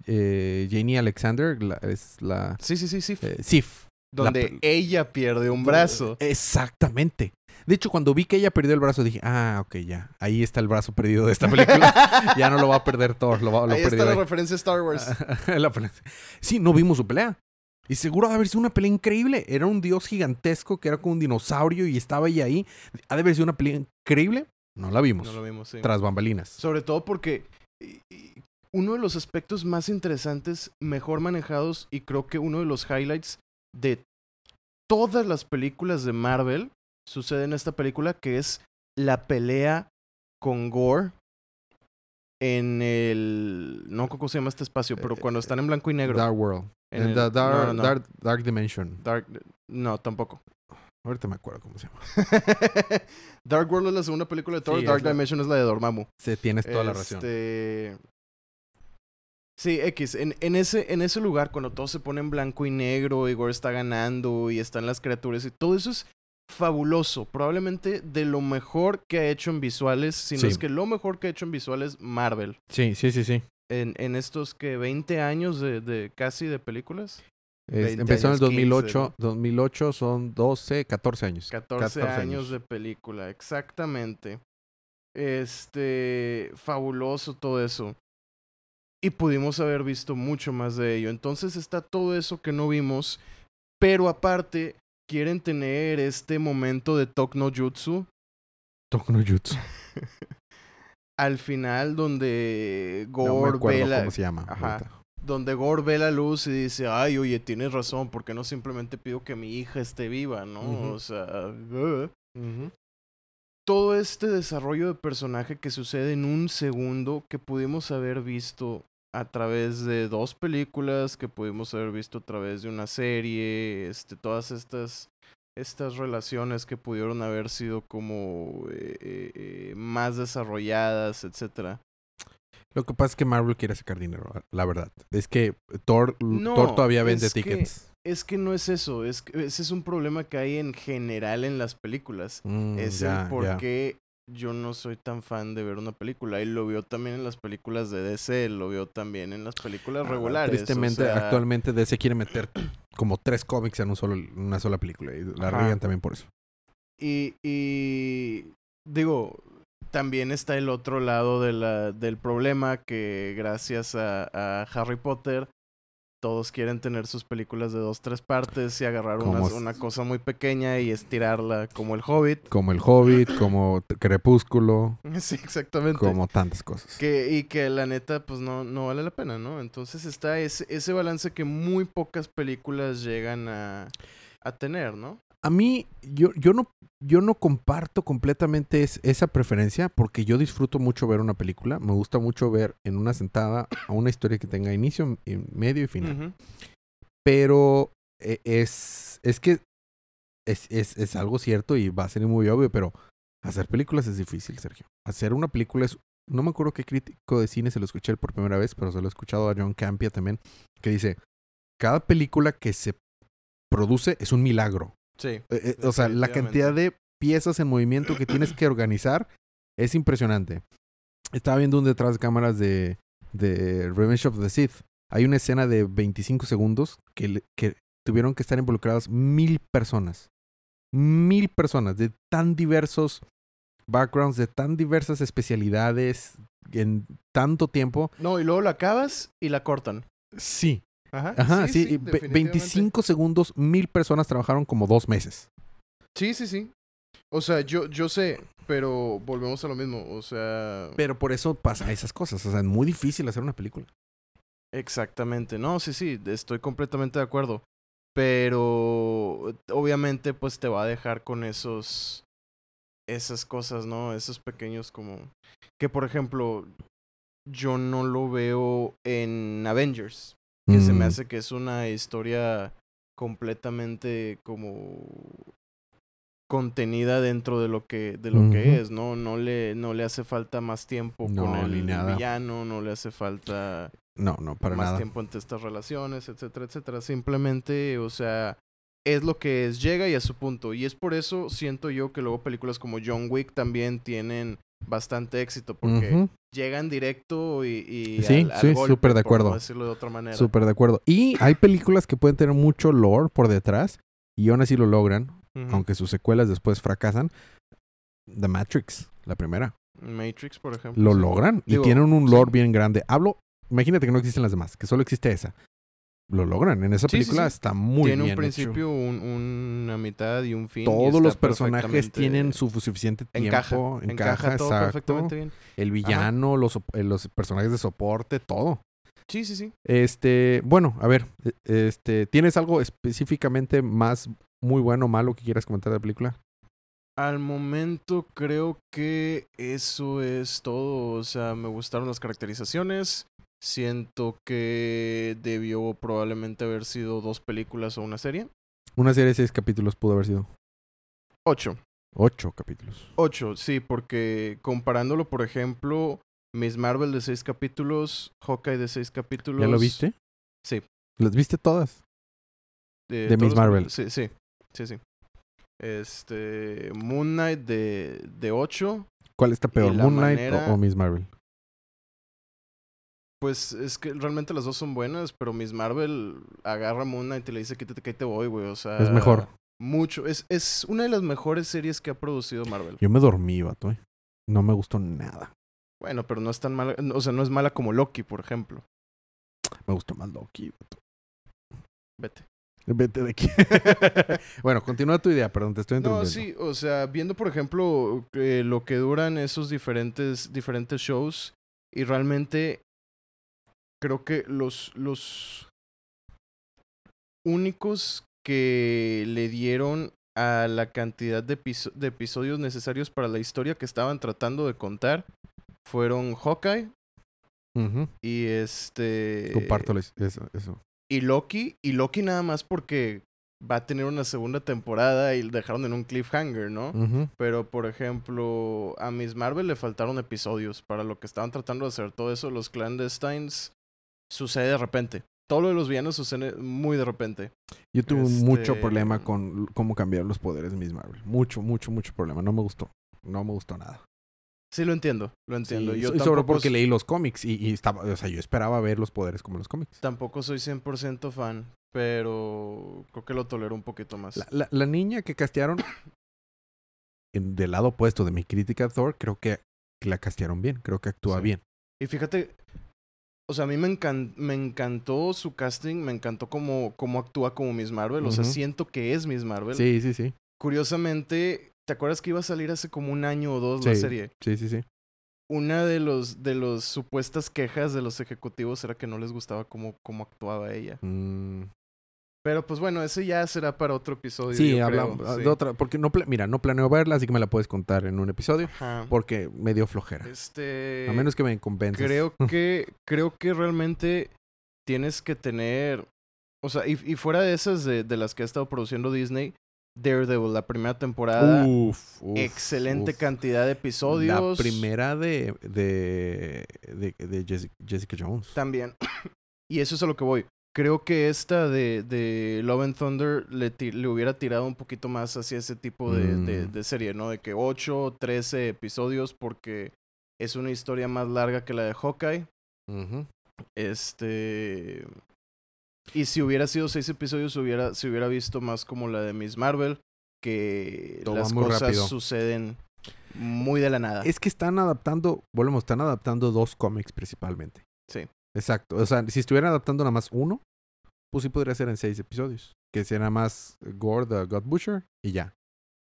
eh, Janie Alexander la- es la Sí, sí, sí, sí. Sif. Donde ella pierde un brazo. Exactamente. De hecho, cuando vi que ella perdió el brazo, dije, ah, ok, ya. Ahí está el brazo perdido de esta película. ya no lo va a perder Thor, lo, va, lo Ahí perdió está la ahí. referencia a Star Wars. La sí, no vimos su pelea. Y seguro ha de haber sido una pelea increíble. Era un dios gigantesco que era como un dinosaurio y estaba ella ahí. Ha de haber sido una pelea increíble. No la vimos. no lo vimos, sí. Tras bambalinas. Sobre todo porque uno de los aspectos más interesantes, mejor manejados y creo que uno de los highlights de todas las películas de Marvel sucede en esta película que es la pelea con Gore en el no cómo se llama este espacio, pero cuando están en blanco y negro. Dark World. en En el- the dark, no, no. Dark, Dark Dimension. Dark no, tampoco. Ahorita me acuerdo cómo se llama. Dark World es la segunda película de Thor, Sí, Dark la- Dimension es la de Dormammu. Se tienes toda la razón. Sí, X. En, en, ese, en ese lugar, cuando todo se pone en blanco y negro, y Gore está ganando y están las criaturas y todo eso es fabuloso. Probablemente de lo mejor que ha hecho en visuales, si no Sí. es que lo mejor que ha hecho en visuales Marvel. Sí, sí, sí, sí. En, en estos que 20 años de, de casi de películas. Es- 20 empezó en el años, 15, 2008. 2008 son 12, 14 años. 14, años de película, exactamente. Este, fabuloso todo eso. Y pudimos haber visto mucho más de ello. Entonces está todo eso que no vimos, pero aparte quieren tener este momento de Tok no Jutsu Toku no Jutsu. al final donde Gore ve la, cómo se llama. Ajá. donde Gore ve la luz y dice, ay, oye, tienes razón, ¿por qué no simplemente pido que mi hija esté viva, no? O sea, uh. Todo este desarrollo de personaje que sucede en un segundo que pudimos haber visto a través de dos películas, que pudimos haber visto a través de una serie, este, todas estas, estas relaciones que pudieron haber sido como eh, eh, más desarrolladas, etcétera. Lo que pasa es que Marvel quiere sacar dinero, la verdad. Es que Thor, No, Thor todavía vende tickets. Es que no es eso, es que ese es un problema que hay en general en las películas. Mm, es el por qué yo no soy tan fan de ver una película. Y lo veo también en las películas de DC, lo veo también en las películas Ah, regulares. o Tristemente, sea, actualmente DC quiere meter como tres cómics en un solo, una sola película. Y la riegan también por eso. Y, y digo, también está el otro lado de la, del problema que gracias a, a Harry Potter todos quieren tener sus películas de dos, tres partes y agarrar una, cosa muy pequeña y estirarla como el Hobbit. Como El Hobbit, como Crepúsculo, Sí, exactamente. como tantas cosas. Que, y que la neta, pues no, no vale la pena, ¿no? Entonces está ese, ese balance que muy pocas películas llegan a, a tener, ¿no? A mí, yo, yo no, yo no comparto completamente es- esa preferencia porque yo disfruto mucho ver una película. Me gusta mucho ver en una sentada a una historia que tenga inicio, medio y final. Pero eh, es, es que es, es, es algo cierto y va a ser muy obvio, pero hacer películas es difícil, Sergio. Hacer una película es... No me acuerdo qué crítico de cine se lo escuché por primera vez, pero se lo he escuchado a John Campia también, que dice, cada película que se produce es un milagro. Sí. Eh, eh, o sea, la cantidad de piezas en movimiento que tienes que organizar es impresionante. Estaba viendo un detrás de cámaras de, de Revenge of the Sith. Hay una escena de 25 segundos que, que tuvieron que estar involucradas mil personas. Mil personas de tan diversos backgrounds, de tan diversas especialidades, en tanto tiempo. No, y luego la acabas y la cortan. Sí, Ajá. ajá, sí. definitivamente. 25 segundos, mil personas trabajaron como dos meses. Sí, sí, sí. O sea, yo, yo sé, pero volvemos a lo mismo. O sea, Pero por eso pasa esas cosas. O sea, es muy difícil hacer una película. exactamente. No, sí, sí, estoy completamente de acuerdo. Pero obviamente, pues te va a dejar con esos. Esas cosas, ¿no? Esos pequeños como. Que por ejemplo, yo no lo veo en Avengers. Que se me Mm. hace que es una historia completamente como contenida dentro de lo que de lo que es, ¿no? No le no le hace falta más tiempo con No, el ni nada. villano, no le hace falta No, no, para más nada. tiempo entre estas relaciones, etcétera, etcétera. Simplemente, o sea, es lo que es, llega y a su punto. Y es por eso siento yo que luego películas como John Wick también tienen bastante éxito porque Ujú. llegan directo y, y Sí, al, al sí, golpe, súper de por acuerdo. decirlo de otra manera. Súper de acuerdo. Y hay películas que pueden tener mucho lore por detrás y aún así lo logran, aunque sus secuelas después fracasan. The Matrix, la primera. Matrix, por ejemplo. Lo sí. logran y tienen un lore bien grande. Hablo, imagínate que no existen las demás, que solo existe esa. Lo logran. En esa Sí, película sí. está muy Tiene bien un principio, hecho. un- una mitad y un fin. Todos los personajes tienen su suficiente tiempo. encaja, Encaja, encaja todo exacto. perfectamente bien. El villano, los, eh, los personajes de soporte, todo. Sí, sí, sí. Este, bueno, a ver, e- este, ¿tienes algo específicamente más muy bueno o malo que quieras comentar de la película? Al momento creo que eso es todo. O sea, me gustaron las caracterizaciones. Siento que debió probablemente haber sido dos películas o una serie. Una serie de seis capítulos pudo haber sido. Ocho. Ocho capítulos. Ocho, sí, porque comparándolo, por ejemplo, Miss Marvel de seis capítulos, Hawkeye de seis capítulos. ¿Ya lo viste? Sí. ¿Las viste todas? De, Miss Marvel. Sí, sí, sí, sí. Este, Moon Knight de, de 8. ¿Cuál está peor, Moon Knight manera- o, o Miss Marvel? Pues es que realmente las dos son buenas, pero Miss Marvel agarra a Moon Knight y le dice quítate que ahí te voy, güey. O sea, Es mejor. Mucho. Es, es una de las mejores series que ha producido Marvel. Yo me dormí, vato. eh. No me gustó nada. Bueno, pero no es tan mala. O sea, no es mala como Loki, por ejemplo. Me gustó más Loki, vato. Vete. Vete de aquí. bueno, continúa tu idea, perdón, te estoy No, interrumpiendo. sí, o sea, viendo por ejemplo eh, lo que duran esos diferentes, diferentes shows y realmente creo que los, los únicos que le dieron a la cantidad de, de episodios necesarios para la historia que estaban tratando de contar fueron Hawkeye y este... Comparto eso, eso. Y Loki, y Loki nada más porque va a tener una segunda temporada y dejaron en un cliffhanger, ¿no? Pero, por ejemplo, a Miss Marvel le faltaron episodios para lo que estaban tratando de hacer. Todo eso, los clandestines, sucede de repente. Todo lo de los villanos sucede muy de repente. Yo tuve mucho Este- problema con l- cómo cambiar los poderes de Miss Marvel. Mucho, mucho, mucho problema. No me gustó. No me gustó nada. Sí, lo entiendo, lo entiendo. Sí, Yo y sobre porque leí los cómics y, y estaba, o sea, yo esperaba ver los poderes como los cómics. tampoco soy 100% fan, pero creo que lo tolero un poquito más. La, la- la niña que castearon en- del lado opuesto de mi crítica a Thor, creo que, que la castearon bien. Creo que actúa Sí. bien. Y fíjate, o sea, a mí me, encan- me encantó su casting, me encantó cómo, cómo actúa como Miss Marvel. O sea, siento que es Miss Marvel. Sí, sí, sí. Curiosamente, ¿te acuerdas que iba a salir hace como un año o dos la serie? Sí, sí, sí. Una de los de los supuestas quejas de los ejecutivos era que no les gustaba cómo, cómo actuaba ella. Mm, Pero pues bueno, ese ya será para otro episodio. sí, hablamos creo, sí. de otra. Porque no, mira, no planeo verla, así que me la puedes contar en un episodio. Ajá. Porque me dio flojera. Este. A menos que me convenzas. Creo que, creo que realmente tienes que tener. O sea, y, y fuera de esas de, de las que ha estado produciendo Disney, Daredevil, la primera temporada, Uf, uf, excelente uf. cantidad de episodios. La primera de, de, de, de Jessica, Jessica Jones. También. y eso es a lo que voy. Creo que esta de, de Love and Thunder le, le hubiera tirado un poquito más hacia ese tipo de, Mm. de serie, ¿no? De que 8, 13 episodios porque es una historia más larga que la de Hawkeye. Este. Y si hubiera sido seis episodios, hubiera, se hubiera visto más como la de Miss Marvel, que las cosas rápido. suceden muy de la nada. Es que están adaptando, volvemos, están adaptando dos cómics principalmente. Sí. Exacto. O sea, si estuvieran adaptando nada más uno, pues sí podría ser en seis episodios. Que sea nada más Gore the God Butcher y ya.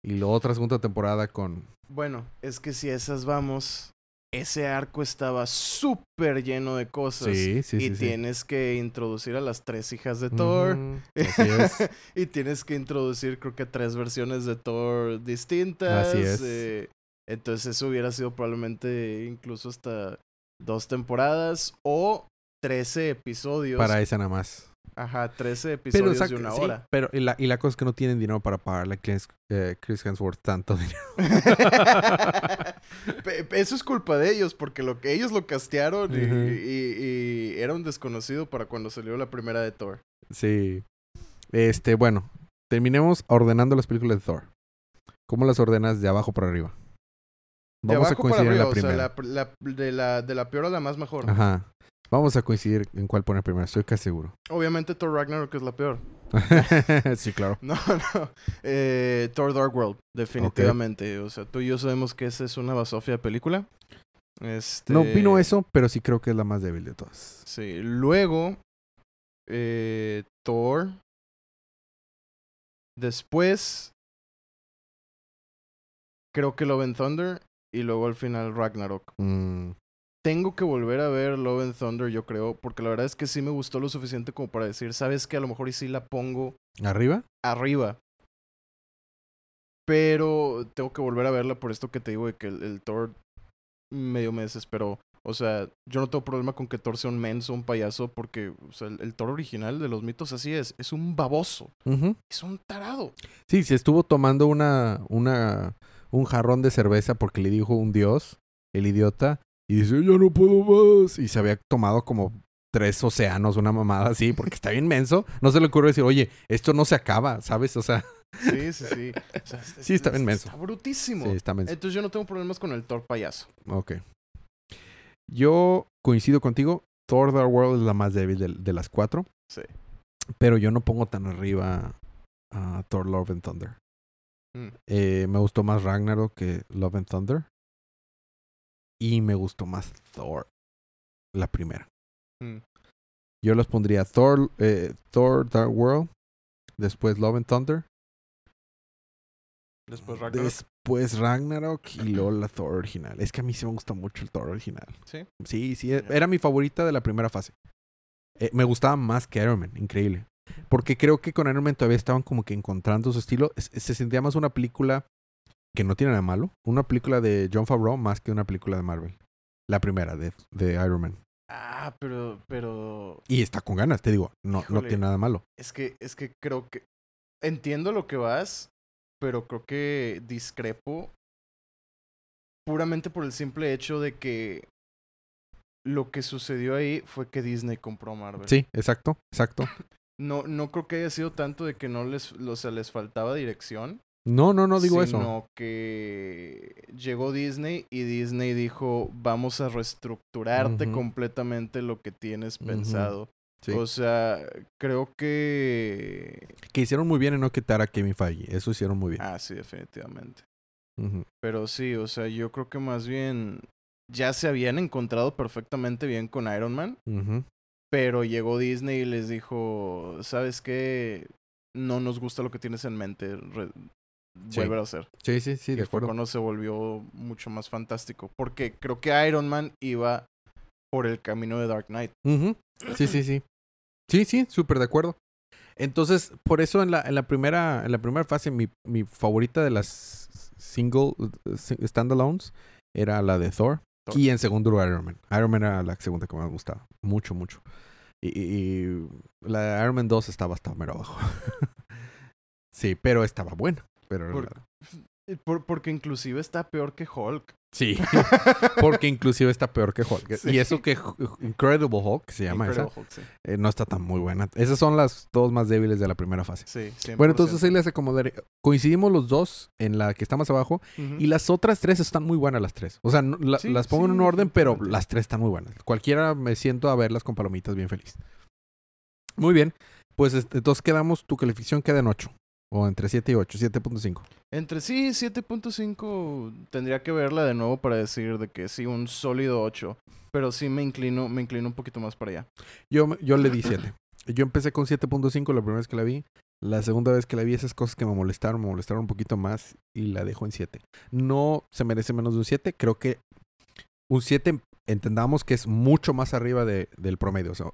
Y la otra segunda temporada con. Bueno, es que si esas vamos, ese arco estaba súper lleno de cosas. Sí, sí, y sí. tienes que introducir a las tres hijas de Thor. Así es. y tienes que introducir, creo que tres versiones de Thor distintas. Así es. eh, entonces, eso hubiera sido probablemente incluso hasta dos temporadas o 13 episodios. Para esa nada más. Ajá, 13 Pero, episodios saca- de una sí, hora. pero y la, y la cosa es que no tienen dinero para pagarle a Chris, eh, Chris Hemsworth tanto dinero. Eso es culpa de ellos, porque lo que ellos lo castearon y- y era un desconocido para cuando salió la primera de Thor. Sí. Este, bueno. Terminemos ordenando las películas de Thor. ¿Cómo las ordenas de abajo para arriba? De Vamos a abajo para coincidir en arriba, la o sea, primera. la- la- de, la, de la peor a la más mejor. Ajá. Vamos a coincidir en cuál poner primero, estoy casi seguro. Obviamente Thor Ragnarok es la peor. sí, claro. No, no. Eh, Thor Dark World, definitivamente. O sea, tú y yo sabemos que esa es una basofia de película. Este... No opino eso, pero sí creo que es la más débil de todas. Sí. Luego, eh, Thor. Después, creo que Love and Thunder. Y luego al final Ragnarok. Mm, Tengo que volver a ver Love and Thunder, yo creo. Porque la verdad es que sí me gustó lo suficiente como para decir, ¿sabes que A lo mejor y sí la pongo ¿Arriba? arriba. Pero tengo que volver a verla por esto que te digo de que el, el Thor medio me desesperó. O sea, yo no tengo problema con que Thor sea un menso, un payaso, porque o sea, el, el Thor original de los mitos así es. Es un baboso. Es un tarado. Sí, se estuvo tomando una, una, un jarrón de cerveza porque le dijo un dios, el idiota, y dice, yo no puedo más. Y se había tomado como tres océanos, una mamada así, porque está bien menso. No se le ocurre decir, oye, esto no se acaba, ¿sabes? O sea, Sí, sí, sí. O sea, es- Sí, está es- bien menso. Está brutísimo. sí, está menso. Entonces yo no tengo problemas con el Thor payaso. Ok. Yo coincido contigo. Thor Dark World es la más débil de, de las cuatro. Sí. Pero yo no pongo tan arriba a Thor Love and Thunder. Mm. Eh, me gustó más Ragnarok que Love and Thunder. Y me gustó más Thor, la primera. Mm. Yo los pondría Thor, eh, Thor Dark World, después Love and Thunder, Después Ragnarok. después Ragnarok y luego la Thor original. Es que a mí sí me gusta mucho el Thor original. Sí. Sí, sí, era mi favorita de la primera fase. Eh, me gustaba más que Iron Man, increíble. Porque creo que con Iron Man todavía estaban como que encontrando su estilo. Es- se sentía más una película que no tiene nada malo. Una película de John Favreau más que una película de Marvel. La primera de, de Iron Man. Ah, pero, pero Y está con ganas, te digo. No, no tiene nada malo. Es que, es que creo que. Entiendo lo que vas, pero creo que discrepo. Puramente por el simple hecho de que. Lo que sucedió ahí fue que Disney compró Marvel. Sí, exacto, exacto. No, no creo que haya sido tanto de que no les, o sea, les faltaba dirección. No, no, no digo eso. Sino que llegó Disney y Disney dijo, vamos a reestructurarte completamente lo que tienes pensado. Sí. O sea, creo que... Que hicieron muy bien en no quitar a Kevin Feige. Eso hicieron muy bien. Ah, sí, definitivamente. Pero sí, o sea, yo creo que más bien ya se habían encontrado perfectamente bien con Iron Man. Pero llegó Disney y les dijo, ¿sabes qué? No nos gusta lo que tienes en mente, re- Sí. vuélvelo a hacer. Sí, sí, sí, y de fue acuerdo. cuando se volvió mucho más fantástico, porque creo que Iron Man iba por el camino de Dark Knight. Sí, sí, sí. Sí, sí, súper de acuerdo. Entonces, por eso en la, en la primera, en la primera fase, mi, mi favorita de las single eh, standalones era la de Thor. Thor. Y en segundo lugar Iron Man. Iron Man era la segunda que más me gustaba. Mucho, mucho. Y, la de Iron Man 2 estaba hasta mero abajo. sí, pero estaba buena. Pero Por- por- porque inclusive está peor que Hulk. Sí, porque inclusive está peor que Hulk. Sí. Y eso que Incredible Hulk se llama esa, Incredible Hulk, sí. eh, no está tan muy buena. Esas son las dos más débiles de la primera fase. Sí, 100%. Bueno, entonces ahí les acomodaré. Coincidimos los dos en la que está más abajo y las otras tres están muy buenas las tres. O sea, no- la- Sí, las pongo en un orden, pero las tres están muy buenas. Cualquiera me siento a verlas con palomitas bien feliz. Muy bien, pues este, entonces quedamos, tu calificación queda en 8. O entre 7 y 8, 7.5. Entre sí, 7.5 tendría que verla de nuevo para decir de que sí, un sólido 8. Pero sí me inclino, me inclino un poquito más para allá. Yo, yo le di 7. Yo empecé con 7.5 la primera vez que la vi. La segunda vez que la vi, esas cosas que me molestaron, me molestaron un poquito más y la dejo en 7. No se merece menos de un 7. Creo que un 7 entendamos que es mucho más arriba de- del promedio. O sea,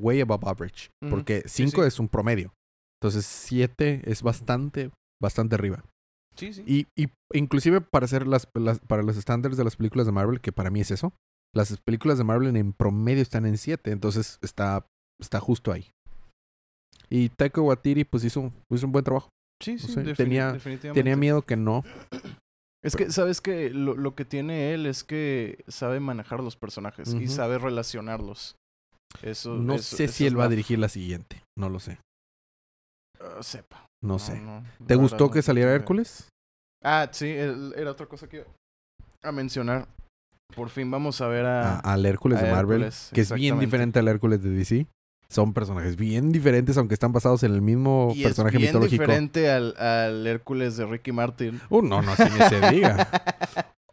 way above average. Porque Sí, 5 sí. es un promedio. Entonces 7 es bastante, bastante arriba. Sí, sí. Y, y inclusive para hacer las, las- para los estándares de las películas de Marvel, que para mí es eso, las películas de Marvel en promedio están en 7, entonces está, está justo ahí. Y Taika Waititi pues hizo, un- hizo un buen trabajo. sí, sí, sé, defini- tenía- definitivamente. Tenía miedo que no. Es que, ¿sabes que lo, lo que tiene él es que sabe manejar los personajes y sabe relacionarlos. Eso, No eso- sé si es él va a dirigir la siguiente. No lo sé. Sepa. No sé. no, ¿Te gustó que saliera. Hércules? Ah, sí, era otra cosa que a mencionar. Por fin vamos a ver a... A- al Hércules a de Marvel, Hércules, que es bien diferente al Hércules de DC. Son personajes bien diferentes, aunque están basados en el mismo y personaje es bien mitológico. diferente al, al Hércules de Ricky Martin. Uh, no, no, así ni se diga.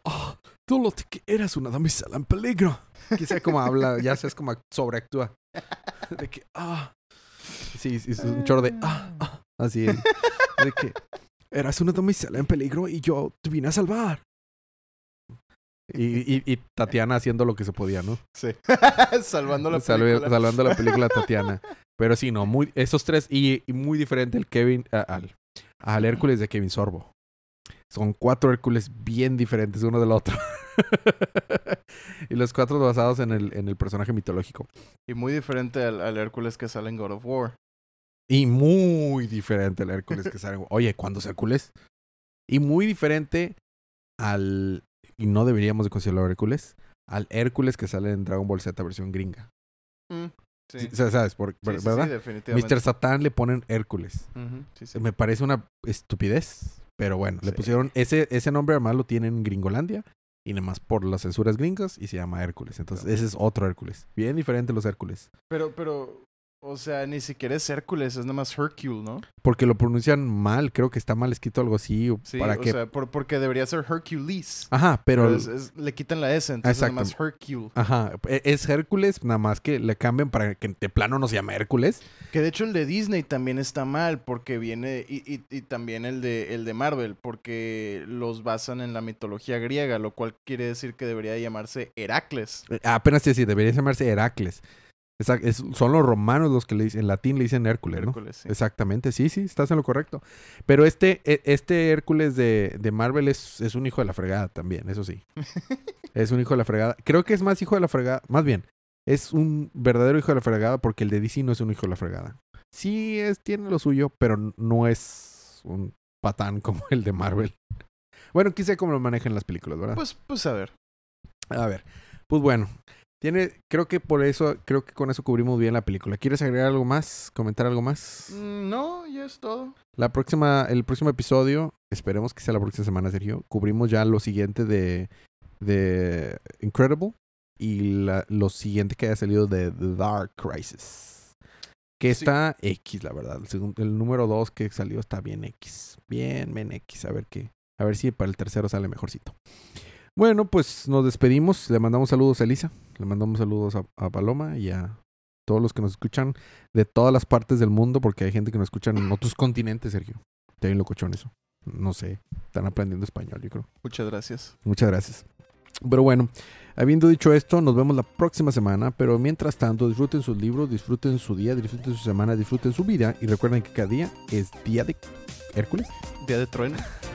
Oh, tú lo que eras una damisela en peligro. Quizá como habla, ya sabes como sobreactúa. De que, ah. Sí, sí, es un chorro de, ah, ah. Así, de que eras una damisela en peligro y yo te vine a salvar. Y, y, y Tatiana haciendo lo que se podía, ¿no? Sí. Salvando la Salve- película. salvando la película Tatiana. Pero sí, no, muy, esos tres, y, y muy diferente el Kevin, a- al, al Hércules de Kevin Sorbo. Son cuatro Hércules bien diferentes uno del otro. y los cuatro basados en el, en el personaje mitológico. Y muy diferente al, al Hércules que sale en God of War. Y muy diferente al Hércules que sale. Oye, ¿cuándo es Hércules? Y muy diferente al. Y no deberíamos de considerarlo Hércules. Al Hércules que sale en Dragon Ball Z versión gringa. Mm, sí. Sí, ¿Sabes? Por, Sí, ¿Verdad? definitivamente. Mr. Satán le ponen Hércules. Me parece una estupidez. Pero bueno, le pusieron. Ese, ese nombre además lo tienen en Gringolandia. Y nada más por las censuras gringas. Y se llama Hércules. Entonces, ese es otro Hércules. Bien diferente los Hércules. Pero, pero, o sea, ni siquiera es Hércules, es nada más Hercule, ¿no? Porque lo pronuncian mal. Creo que está mal escrito algo así. o Sí, para o que. sea, por- porque debería ser Hercules. Ajá, pero. Pero es- es- le quitan la S, entonces nada más. Hercule. Ajá, e- es Hércules, nada más que le cambian para que de plano no se llame Hércules. Que de hecho el de Disney también está mal, porque viene, y, y, y también el de, el de Marvel, porque los basan en la mitología griega, lo cual quiere decir que debería llamarse Heracles. Eh, Apenas te decía, debería llamarse Heracles. Es- son los romanos los que le dicen, en latín le dicen Hércules, ¿no? Hércules, sí. Exactamente, sí, sí, estás en lo correcto. Pero este, e- este Hércules de, de Marvel es, es un hijo de la fregada también, eso sí. es un hijo de la fregada. Creo que es más hijo de la fregada, más bien, es un verdadero hijo de la fregada porque el de DC no es un hijo de la fregada. Sí, es, tiene lo suyo, pero no es un patán como el de Marvel. Bueno, quise cómo lo manejan las películas, ¿verdad? Pues, pues a ver. A ver, pues bueno, tiene, creo que por eso, creo que con eso cubrimos bien la película. ¿Quieres agregar algo más? ¿Comentar algo más? Mm, No, ya es todo. La próxima, el próximo episodio, esperemos que sea la próxima semana, Sergio. Cubrimos ya lo siguiente de, de Incredible y la, lo siguiente que haya salido de The Dark Crisis. Que Sí. está X, la verdad. El número 2 que salió está bien X. Bien, bien X. A ver qué. A ver si para el tercero sale mejorcito. Bueno, pues nos despedimos. Le mandamos saludos a Elisa. Le mandamos saludos a, a Paloma y a todos los que nos escuchan de todas las partes del mundo, porque hay gente que nos escucha en otros continentes, Sergio. Está bien locochón eso. No sé. Están aprendiendo español, yo creo. Muchas gracias. Muchas gracias. Pero bueno, habiendo dicho esto, nos vemos la próxima semana. Pero mientras tanto, disfruten sus libros, disfruten su día, disfruten su semana, disfruten su vida. Y recuerden que cada día es día de Hércules. Día de trueno.